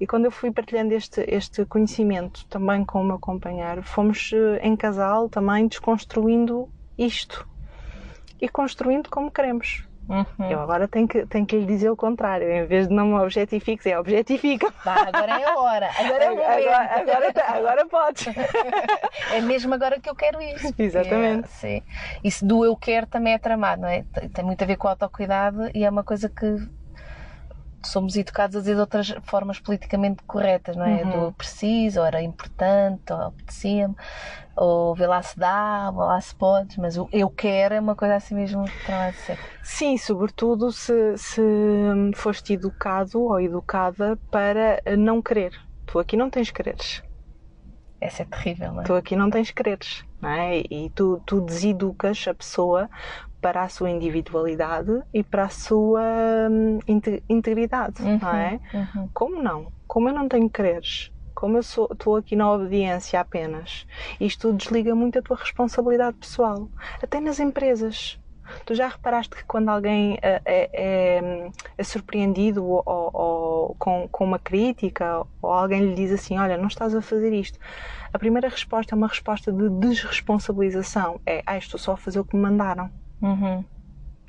E quando eu fui partilhando este, este conhecimento também com o meu companheiro, fomos eh, em casal também desconstruindo isto e construindo como queremos. Uhum. Eu agora tenho que, tenho que lhe dizer o contrário, em vez de não me objetifiques, é objetifica. Tá, agora é a hora, agora é o momento. Agora, agora, tá, agora podes. é mesmo agora que eu quero isso. Exatamente. É. Isso do eu quero também é tramado, não é? Tem muito a ver com o autocuidado e é uma coisa que somos educados a dizer de outras formas politicamente corretas, não é? Uhum. Do preciso, ou era importante, ou apetecia-me, ou vê lá se dá, ou lá se pode, mas o eu quero é uma coisa assim mesmo que está de ser. Sim, sobretudo se, se foste educado ou educada para não querer. Tu aqui não tens quereres. Essa é terrível, não é? Tu aqui não tens quereres, não é? E tu, tu deseducas a pessoa para a sua individualidade e para a sua hum, integridade, uhum, não é? Uhum. Como não? Como eu não tenho quereres? Como eu estou aqui na obediência apenas? Isto desliga muito a tua responsabilidade pessoal. Até nas empresas. Tu já reparaste que quando alguém é, é, é surpreendido ou, ou com, com, uma crítica ou alguém lhe diz assim, olha, não estás a fazer isto, a primeira resposta é uma resposta de desresponsabilização. É, ah, estou só a fazer o que me mandaram. Uhum.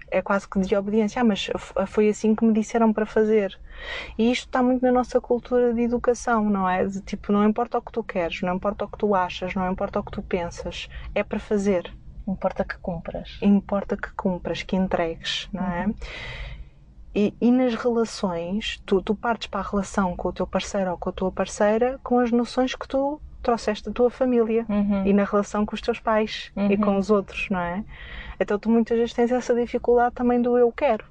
É quase que de obediência. Ah, mas foi assim que me disseram para fazer. E isto está muito na nossa cultura de educação, não é? De, tipo, não importa o que tu queres, não importa o que tu achas, não importa o que tu pensas, é para fazer. Importa que cumpras. Importa que cumpras, que entregues, não é? Uhum. E, e, nas relações, tu, tu partes para a relação com o teu parceiro ou com a tua parceira com as noções que tu trouxeste da tua família uhum. e na relação com os teus pais uhum. e com os outros, não é? Então tu muitas vezes tens essa dificuldade também do eu quero.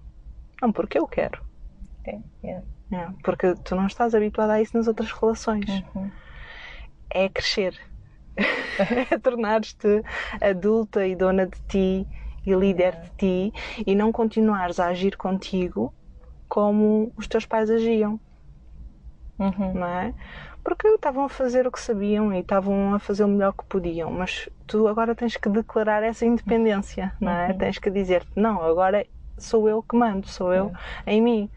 Não porque eu quero. É, é. É, porque tu não estás habituada a isso nas outras relações. Uhum. É crescer. <laughs> é tornar-te adulta e dona de ti e líder de ti e não continuares a agir contigo como os teus pais agiam. Uhum. Não é? Porque estavam a fazer o que sabiam e estavam a fazer o melhor que podiam, mas tu agora tens que declarar essa independência, não é? Uhum. Tens que dizer não, agora sou eu que mando, sou eu em mim.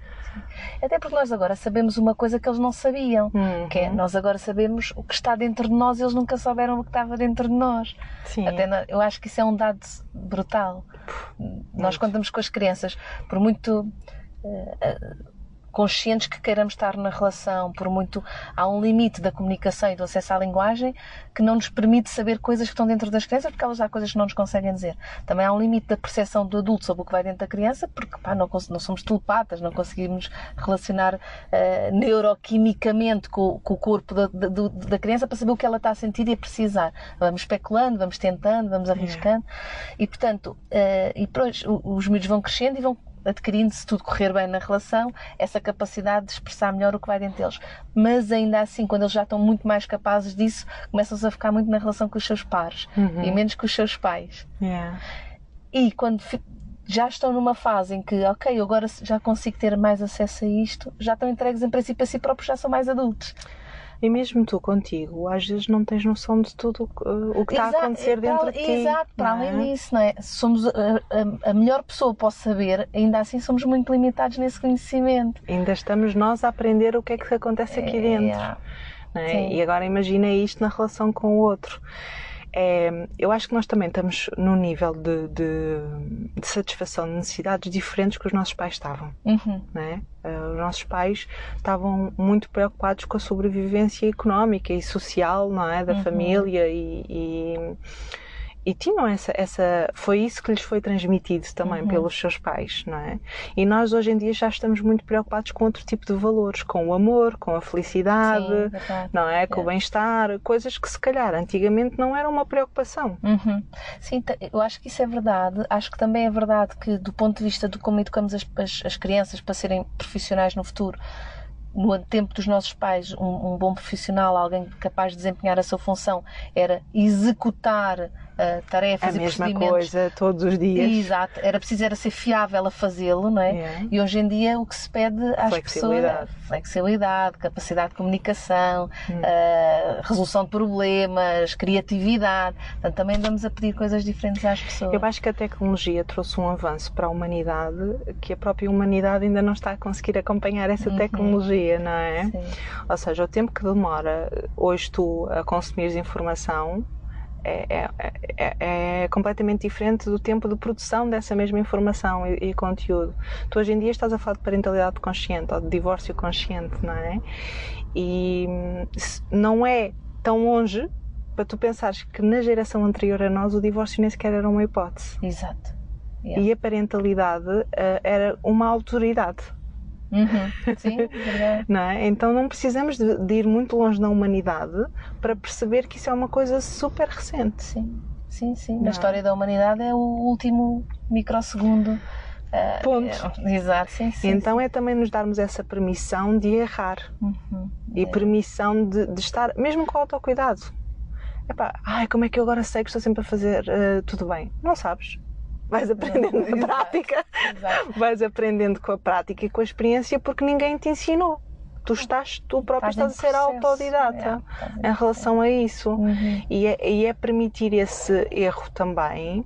Até porque nós agora sabemos uma coisa que eles não sabiam, uhum. que é nós agora sabemos o que está dentro de nós, eles nunca souberam o que estava dentro de nós. Sim. Até eu acho que isso é um dado brutal. nós contamos com as crianças, por muito uh, conscientes que queiramos estar na relação, por muito há um limite da comunicação e do acesso à linguagem que não nos permite saber coisas que estão dentro das crianças, porque elas há coisas que não nos conseguem dizer. Também há um limite da percepção do adulto sobre o que vai dentro da criança, porque pá, não, não, somos telepatas, não conseguimos relacionar uh, neuroquimicamente com, com, o corpo da, da, da, criança para saber o que ela está a sentir e a precisar. Vamos especulando, vamos tentando, vamos arriscando. E portanto, uh, e depois os miúdos vão crescendo e vão adquirindo, se tudo correr bem na relação, essa capacidade de expressar melhor o que vai dentro deles. Mas ainda assim, quando eles já estão muito mais capazes disso, começam-se a ficar muito na relação com os seus pares uhum. e menos com os seus pais. Yeah. E quando já estão numa fase em que, ok, agora já consigo ter mais acesso a isto, já estão entregues em princípio a si próprios, já são mais adultos. E mesmo tu contigo, às vezes não tens noção de tudo o que está a acontecer dentro para, de ti. Exato, para além é? disso, não é? Somos a, a, a, melhor pessoa posso saber, ainda assim somos muito limitados nesse conhecimento. Ainda estamos nós a aprender o que é que acontece aqui dentro. É, é? E agora imagina isto na relação com o outro. É, eu acho que nós também estamos num nível de, de, de satisfação de necessidades diferentes que os nossos pais estavam. Uhum. Né? Os nossos pais estavam muito preocupados com a sobrevivência económica e social não é? da uhum. família e, e e tinham essa, essa foi isso que lhes foi transmitido também uhum. pelos seus pais, não é? E nós hoje em dia já estamos muito preocupados com outro tipo de valores, com o amor, com a felicidade, Sim, não é? Com é. o bem-estar, coisas que se calhar antigamente não eram uma preocupação. Uhum. Sim, eu acho que isso é verdade. Acho que também é verdade que do ponto de vista de como educamos as, as, as crianças para serem profissionais no futuro, no tempo dos nossos pais, um, um, bom profissional, alguém capaz de desempenhar a sua função, era executar uh, tarefas a e mesma coisa todos os dias. Exato, era preciso era ser fiável a fazê-lo, não é? Yeah. E hoje em dia o que se pede às pessoas é flexibilidade, capacidade de comunicação, hum. uh, resolução de problemas, criatividade. Portanto, também andamos a pedir coisas diferentes às pessoas. Eu acho que a tecnologia trouxe um avanço para a humanidade que a própria humanidade ainda não está a conseguir acompanhar essa uhum. tecnologia, não é? Sim. Ou seja, o tempo que demora hoje tu a consumires informação é, é, é, é, completamente diferente do tempo de produção dessa mesma informação e, e, conteúdo. Tu hoje em dia estás a falar de parentalidade consciente ou de divórcio consciente, não é? E não é tão longe para tu pensares que na geração anterior a nós o divórcio nem sequer era uma hipótese. Exato. Yeah. E a parentalidade uh, era uma autoridade. Uhum. Sim, verdade. <laughs> Não é? Então não precisamos de, de, ir muito longe na humanidade para perceber que isso é uma coisa super recente. Sim, sim, sim. Na é? história da humanidade é o último microsegundo. Uh, Ponto. É, exato, sim, sim. Então é também nos darmos essa permissão de errar uhum. e é. permissão de, de, estar, mesmo com autocuidado. Epá, ai, como é que eu agora sei que estou sempre a fazer uh, tudo bem? Não sabes vais aprendendo <laughs> com a prática, Exato. vais aprendendo com a prática e com a experiência porque ninguém te ensinou. Tu estás, tu próprio estás, estás a ser autodidata é, em relação a isso. Uhum. E, é, e é permitir esse erro também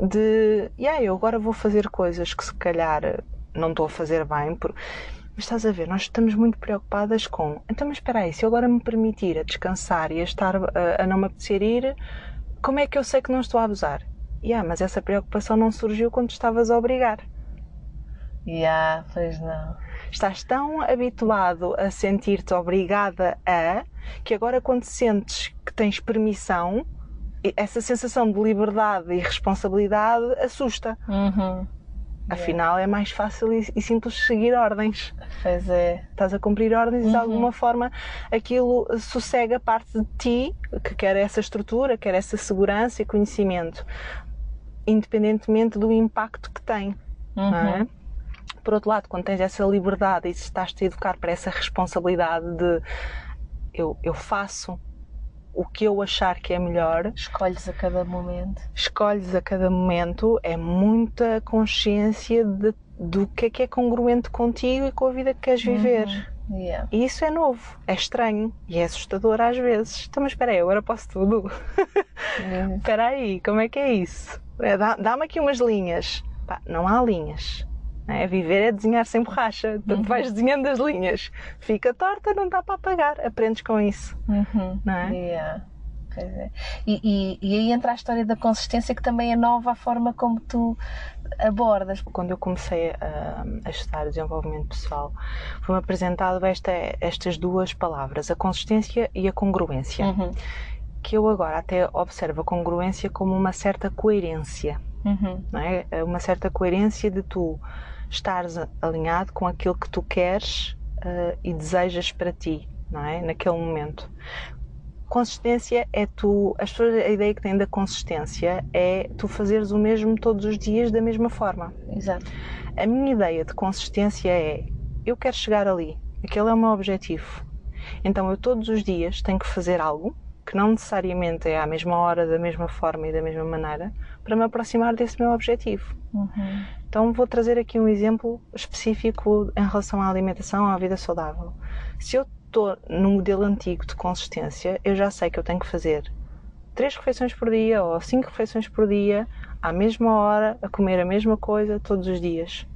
de, yeah, eu agora vou fazer coisas que se calhar não estou a fazer bem, mas estás a ver, nós estamos muito preocupadas com, então mas espera aí, se eu agora me permitir a descansar e a estar a, a não me apetecer ir, como é que eu sei que não estou a abusar? Yeah, mas essa preocupação não surgiu quando estavas a obrigar. Yeah, pois não. Estás tão habituado a sentir-te obrigada a que agora quando sentes que tens permissão, essa sensação de liberdade e responsabilidade assusta. Uhum. Afinal, é mais fácil e, e, simples seguir ordens. Pois é. Estás a cumprir ordens uhum. e de alguma forma aquilo sossega parte de ti, que quer essa estrutura, quer essa segurança e conhecimento independentemente do impacto que tem. Uhum. É? Por outro lado, quando tens essa liberdade e estás-te a educar para essa responsabilidade de eu, eu faço o que eu achar que é melhor. Escolhes a cada momento. Escolhes a cada momento, é muita consciência de, do que é que é congruente contigo e com a vida que queres viver. Uhum. Yeah. E isso é novo, é estranho e é assustador às vezes. Então, mas espera aí, agora posso tudo. <laughs> Uhum. espera aí, como é que é isso? É, Dá-me aqui umas linhas. Pá, não há linhas. É, viver é desenhar sem borracha. Portanto, uhum. vais desenhando as linhas. Fica torta, não dá para apagar. Aprendes com isso. Uhum. Não é? Yeah. É. E, e, e, aí entra a história da consistência, que também é nova a forma como tu abordas. Quando eu comecei a, a estudar desenvolvimento pessoal, foi-me apresentado esta, estas duas palavras, a consistência e a congruência. Uhum que eu agora até observo a congruência como uma certa coerência, uhum. não é? é? Uma certa coerência de tu estares alinhado com aquilo que tu queres uh, e desejas para ti, não é? Naquele momento. Consistência é tu, as pessoas, a ideia que têm da consistência é tu fazeres o mesmo todos os dias da mesma forma. Exato. A minha ideia de consistência é eu quero chegar ali, aquele é o meu objetivo. Então eu todos os dias tenho que fazer algo que não necessariamente é à mesma hora, da mesma forma e da mesma maneira, para me aproximar desse meu objetivo. Uhum. Então vou trazer aqui um exemplo específico em relação à alimentação, à vida saudável. Se eu estou no modelo antigo de consistência, eu já sei que eu tenho que fazer três refeições por dia ou cinco refeições por dia, à mesma hora, a comer a mesma coisa todos os dias.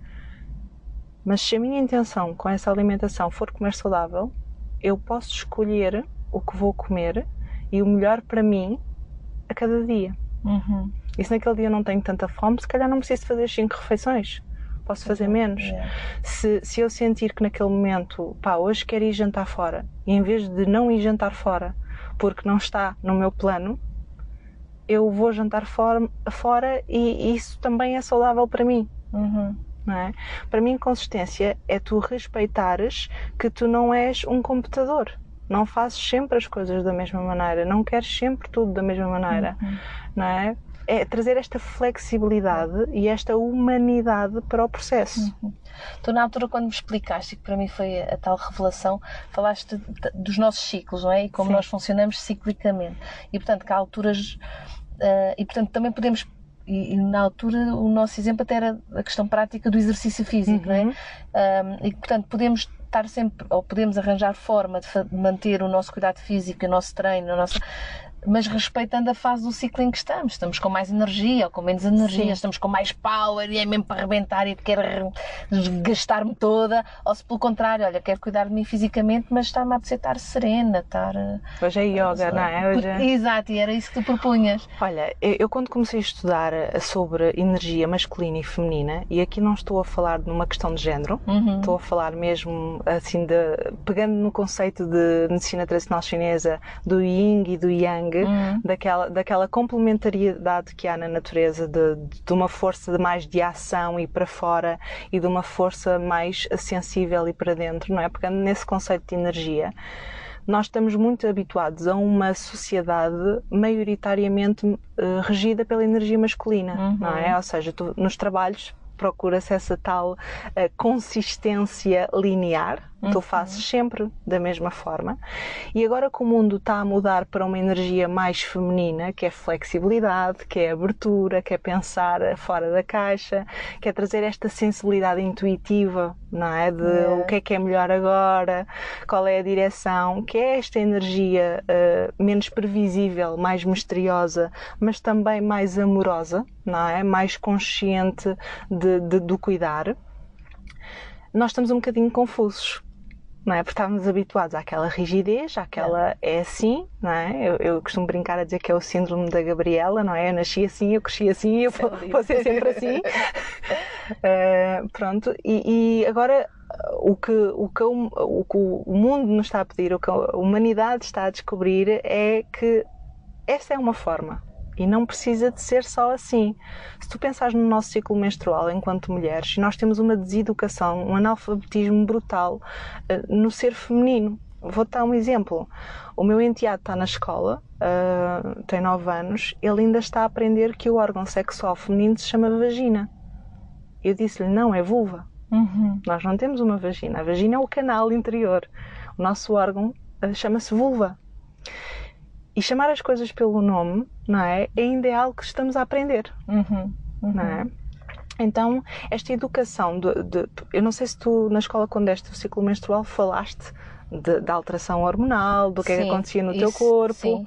Mas se a minha intenção com essa alimentação for comer saudável, eu posso escolher o que vou comer e o melhor para mim a cada dia. Uhum. E se naquele dia eu não tenho tanta fome, se calhar não preciso fazer cinco refeições. Posso fazer menos. Yeah. Se, se eu sentir que naquele momento, pá, hoje quero ir jantar fora, e em vez de não ir jantar fora, porque não está no meu plano, eu vou jantar fora, fora e isso também é saudável para mim. Uhum. É? Para mim, consistência é tu respeitares que tu não és um computador. Não fazes sempre as coisas da mesma maneira, não queres sempre tudo da mesma maneira, uhum. não é? É trazer esta flexibilidade e esta humanidade para o processo. Uhum. Tu, na altura, quando me explicaste, que para mim foi a tal revelação, falaste dos nossos ciclos, não é? E como Sim. nós funcionamos ciclicamente. E, portanto, que há alturas. Uh, e, portanto, também podemos e, e, na altura o nosso exemplo até era a questão prática do exercício físico, uhum. não é? Um, e portanto podemos estar sempre, ou podemos arranjar forma de manter o nosso cuidado físico, o nosso treino, a nossa mas respeitando a fase do ciclo em que estamos. Estamos com mais energia ou com menos energia, Sim. estamos com mais power e é mesmo para arrebentar e quero gastar-me toda, ou se pelo contrário, olha, quero cuidar de mim fisicamente, mas está-me a apetecer estar serena, estar. Eh, Hoje é yoga, não é? Hoje... É- Exato, e era isso que tu propunhas. Olha, eu quando comecei a estudar eh, sobre energia masculina e feminina, e aqui não estou a falar de uma questão de género, uhum. estou a falar mesmo assim de. pegando no conceito de medicina tradicional chinesa do yin e do yang uhum. daquela, daquela complementariedade que há na natureza, de, de uma força de mais de ação e para fora e de uma força mais sensível e para dentro, não é? Pegando nesse conceito de energia nós estamos muito habituados a uma sociedade maioritariamente uh, regida pela energia masculina, uhum. não é? Ou seja, tu, nos trabalhos procura-se essa tal uh, consistência linear, Uhum. Tu fazes sempre da mesma forma. E agora que o mundo está a mudar para uma energia mais feminina, que é flexibilidade, que é abertura, que é pensar fora da caixa, que é trazer esta sensibilidade intuitiva, não é? De é. o que é que é melhor agora, qual é a direção, que é esta energia uh, menos previsível, mais misteriosa, mas também mais amorosa, não é? Mais consciente de, de do cuidar nós estamos um bocadinho confusos não é? Porque estávamos habituados àquela rigidez, àquela é, é assim, não é? Eu, eu, costumo brincar a dizer que é o síndrome da Gabriela, não é? Eu nasci assim, eu cresci assim, eu vou, vou ser sempre assim. uh, <laughs> pronto, e, e, agora o que, o, que o, o que o mundo nos está a pedir, o que a humanidade está a descobrir é que essa é uma forma, e não precisa de ser só assim. Se tu pensares no nosso ciclo menstrual enquanto mulheres, nós temos uma deseducação, um analfabetismo brutal uh, no ser feminino. Vou-te dar um exemplo. O meu enteado está na escola, uh, tem 9 anos, ele ainda está a aprender que o órgão sexual feminino se chama vagina. Eu disse-lhe: não, é vulva. Uhum. Nós não temos uma vagina. A vagina é o canal interior. O nosso órgão uh, chama-se vulva. E chamar as coisas pelo nome, não é? Ainda é algo que estamos a aprender, uhum, uhum. não é? Então, esta educação de, de, Eu não sei se tu, na escola, quando deste o ciclo menstrual, falaste da alteração hormonal, do que sim, é que acontecia no isso, teu corpo. Sim.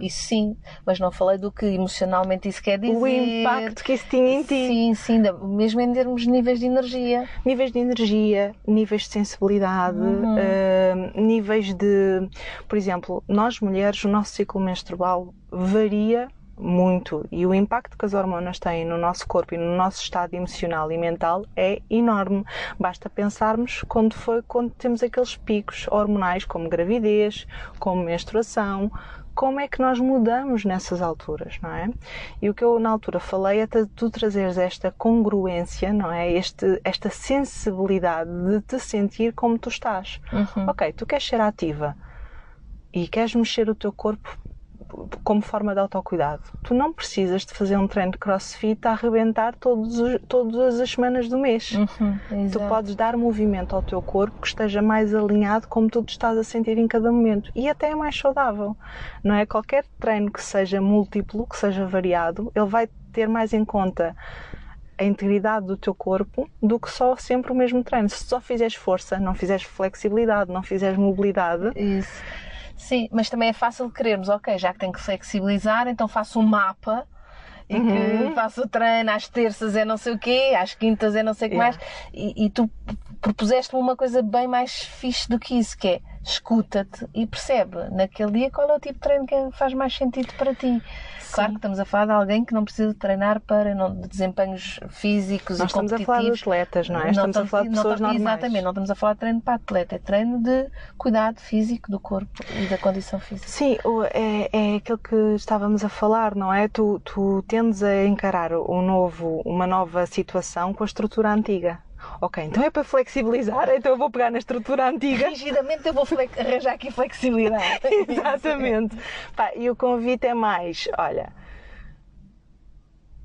Isso sim, mas não falei do que emocionalmente isso quer dizer. O impacto que isso tinha em ti. Sim, sim, mesmo em termos de níveis de energia. Níveis de energia, níveis de sensibilidade, uhum. uh, níveis de. Por exemplo, nós mulheres, o nosso ciclo menstrual varia muito e o impacto que as hormonas têm no nosso corpo e no nosso estado emocional e mental é enorme. Basta pensarmos quando foi quando temos aqueles picos hormonais como gravidez, como menstruação, como é que nós mudamos nessas alturas, não é? E o que eu na altura falei é tu trazeres esta congruência, não é? Este, esta sensibilidade de te sentir como tu estás. Uhum. Ok, tu queres ser ativa e queres mexer o teu corpo como forma de autocuidado. Tu não precisas de fazer um treino de crossfit a arrebentar todos os, todas as semanas do mês. Uhum, tu podes dar movimento ao teu corpo que esteja mais alinhado como tu estás a sentir em cada momento. E até é mais saudável. Não é? Qualquer treino que seja múltiplo, que seja variado, ele vai ter mais em conta a integridade do teu corpo do que só sempre o mesmo treino. Se só fizeres força, não fizeres flexibilidade, não fizeres mobilidade, Isso Sim, mas também é fácil querermos, ok, já que tenho que flexibilizar, então faço um mapa e uhum. que faço o treino às terças é não sei o quê, às quintas é não sei o que yeah. mais. E, e tu propuseste-me uma coisa bem mais fixe do que isso, que é escuta-te e percebe naquele dia qual é o tipo de treino que faz mais sentido para ti. Sim. Claro que estamos a falar de alguém que não precisa treinar para não, de desempenhos físicos Nós e estamos a falar de atletas, não é? Não estamos, a falar de pessoas normais. Exatamente, não estamos a falar de treino para atleta, é treino de cuidado físico do corpo e da condição física. Sim, é, é aquilo que estávamos a falar, não é? Tu, tu tendes a encarar um novo, uma nova situação com a estrutura antiga. Ok, então é para flexibilizar, então eu vou pegar na estrutura antiga. Rigidamente eu vou arranjar aqui flexibilidade. <laughs> Exatamente. Pá, e o convite é mais, olha,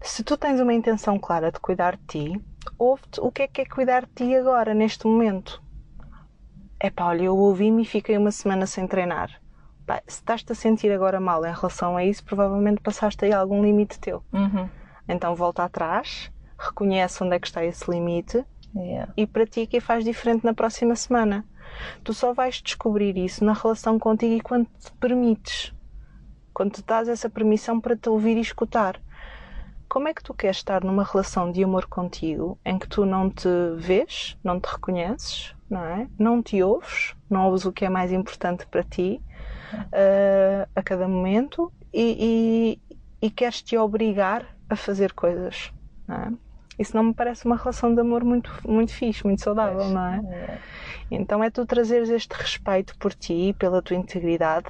se tu tens uma intenção clara de cuidar de ti, ouve-te o que é que é cuidar de ti agora, neste momento. É pá, olha, eu ouvi-me e fiquei uma semana sem treinar. Pá, se estás-te a sentir agora mal em relação a isso, provavelmente passaste aí algum limite teu. Uhum. Então volta atrás, reconhece onde é que está esse limite Yeah. e pratica e faz diferente na próxima semana. Tu só vais descobrir isso na relação contigo e quando te permites. Quando te dás essa permissão para te ouvir e escutar. Como é que tu queres estar numa relação de amor contigo em que tu não te vês, não te reconheces, não é? Não te ouves, não ouves o que é mais importante para ti uh, a cada momento e, e, e queres te obrigar a fazer coisas, não é? Isso não me parece uma relação de amor muito, muito fixe, muito saudável, não é? é? Então é tu trazeres este respeito por ti e pela tua integridade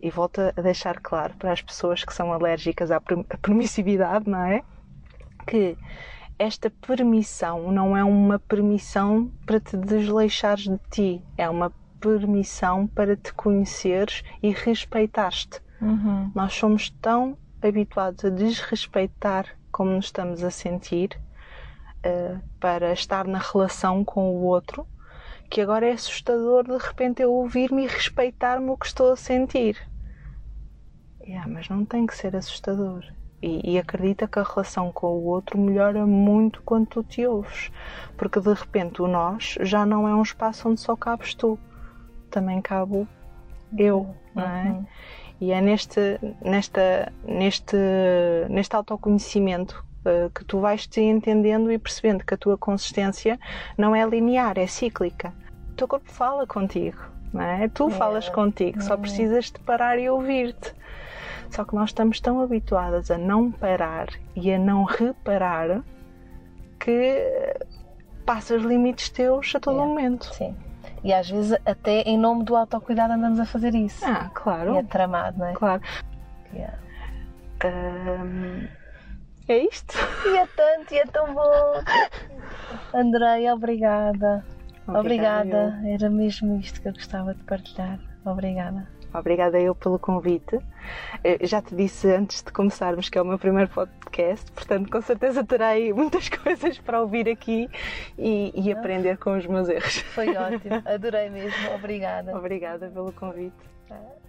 e volta a deixar claro para as pessoas que são alérgicas à permissividade, não é? Que esta permissão não é uma permissão para te desleixares de ti, é uma permissão para te conheceres e respeitares-te. Uhum. Nós somos tão habituados a desrespeitar como nos estamos a sentir uh, para estar na relação com o outro, que agora é assustador de repente eu ouvir-me e respeitar-me o que estou a sentir. Yeah, mas não tem que ser assustador. E, e, acredita que a relação com o outro melhora muito quando tu te ouves. Porque de repente o nós já não é um espaço onde só cabes tu, também cabo eu, não é? Uhum. E é neste, nesta, neste, neste autoconhecimento uh, que tu vais te entendendo e percebendo que a tua consistência não é linear, é cíclica. O teu corpo fala contigo, não é? Tu É. falas contigo, só É. precisas de parar e ouvir-te. Só que nós estamos tão habituadas a não parar e a não reparar que passas limites teus a todo Yeah. momento. Sim. E às vezes até em nome do autocuidado andamos a fazer isso. Ah, claro, E é tramado, não é? claro. Yeah. Ahm, é isto. E é tanto, e é tão bom. Andreia, obrigada. Obrigada. Era mesmo isto que eu gostava de partilhar. Obrigada. Obrigada eu pelo convite. Eu já te disse antes de começarmos que é o meu primeiro podcast, portanto, com certeza terei muitas <laughs> coisas para ouvir aqui e, e aprender com os meus erros. Foi <laughs> ótimo. Adorei mesmo. Obrigada. Obrigada pelo convite. Ah.